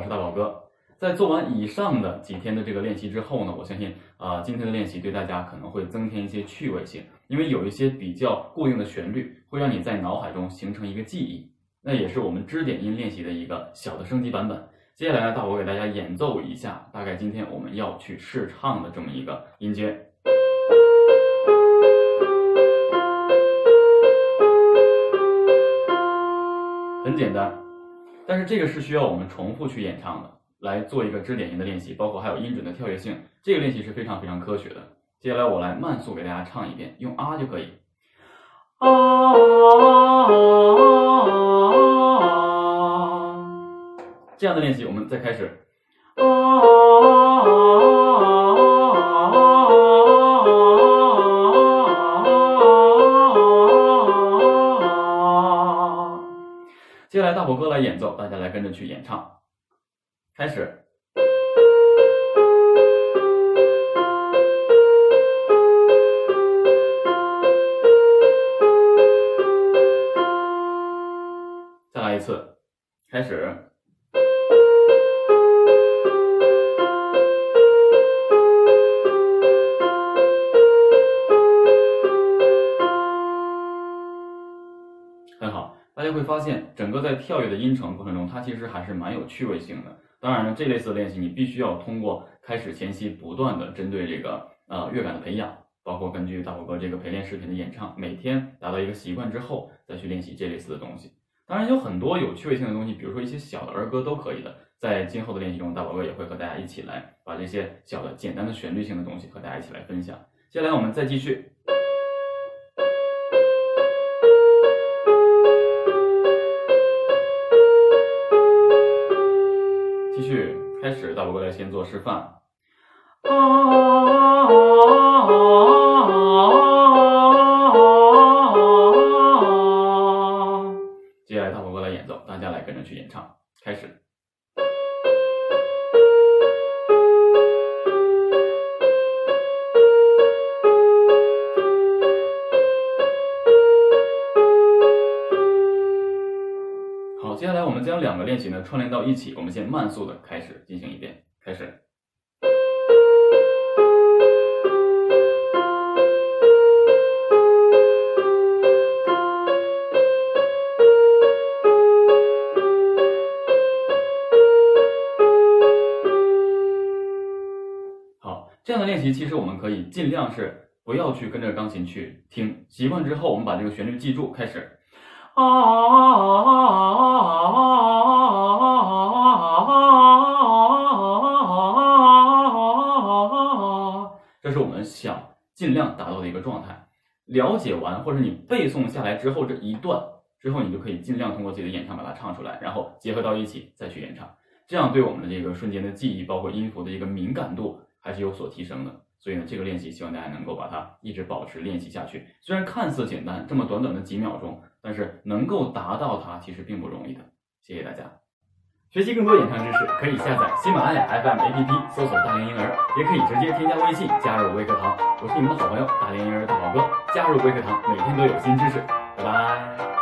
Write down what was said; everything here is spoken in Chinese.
我是大宝哥。在做完以上的几天的这个练习之后呢，我相信啊，今天的练习对大家可能会增添一些趣味性，因为有一些比较固定的旋律会让你在脑海中形成一个记忆，那也是我们支点音练习的一个小的升级版本。接下来呢，大宝给大家演奏一下，大概今天我们要去试唱的这么一个音阶。很简单，但是这个是需要我们重复去演唱的，来做一个支点音的练习，包括还有音准的跳跃性，这个练习是非常非常科学的。接下来我来慢速给大家唱一遍，用啊就可以。啊，这样的练习我们再开始。接下来大鹏哥来演奏，大家来跟着去演唱。开始。再来一次，开始。大家会发现，整个在跳跃的音程过程中，它其实还是蛮有趣味性的。当然了，这类似的练习你必须要通过开始前期不断的针对这个呃乐感的培养，包括根据大宝哥这个陪练视频的演唱，每天达到一个习惯之后，再去练习这类似的东西。当然有很多有趣味性的东西，比如说一些小的儿歌都可以的。在今后的练习中，大宝哥也会和大家一起来把这些小的简单的旋律性的东西和大家一起来分享。接下来我们再继续。开始，大宝哥来先做示范。啊，接下来大宝哥来演奏，大家来跟着去演唱。开始。接下来我们将两个练习呢串联到一起。我们先慢速的开始进行一遍，开始。好，这样的练习其实我们可以尽量是不要去跟着钢琴去听，习惯之后我们把这个旋律记住，开始。啊，这是我们想尽量达到的一个状态。了解完或者你背诵下来之后这一段之后，你就可以尽量通过自己的演唱把它唱出来，然后结合到一起再去演唱，这样对我们的这个瞬间的记忆，包括音符的一个敏感度还是有所提升的。所以呢，这个练习希望大家能够把它一直保持练习下去。虽然看似简单，这么短短的几秒钟，但是能够达到它其实并不容易的。谢谢大家。学习更多演唱知识，可以下载喜马拉雅 FM APP，搜索“大连婴儿”，也可以直接添加微信加入微课堂。我是你们的好朋友大连婴儿大宝哥，加入微课堂，每天都有新知识。拜拜。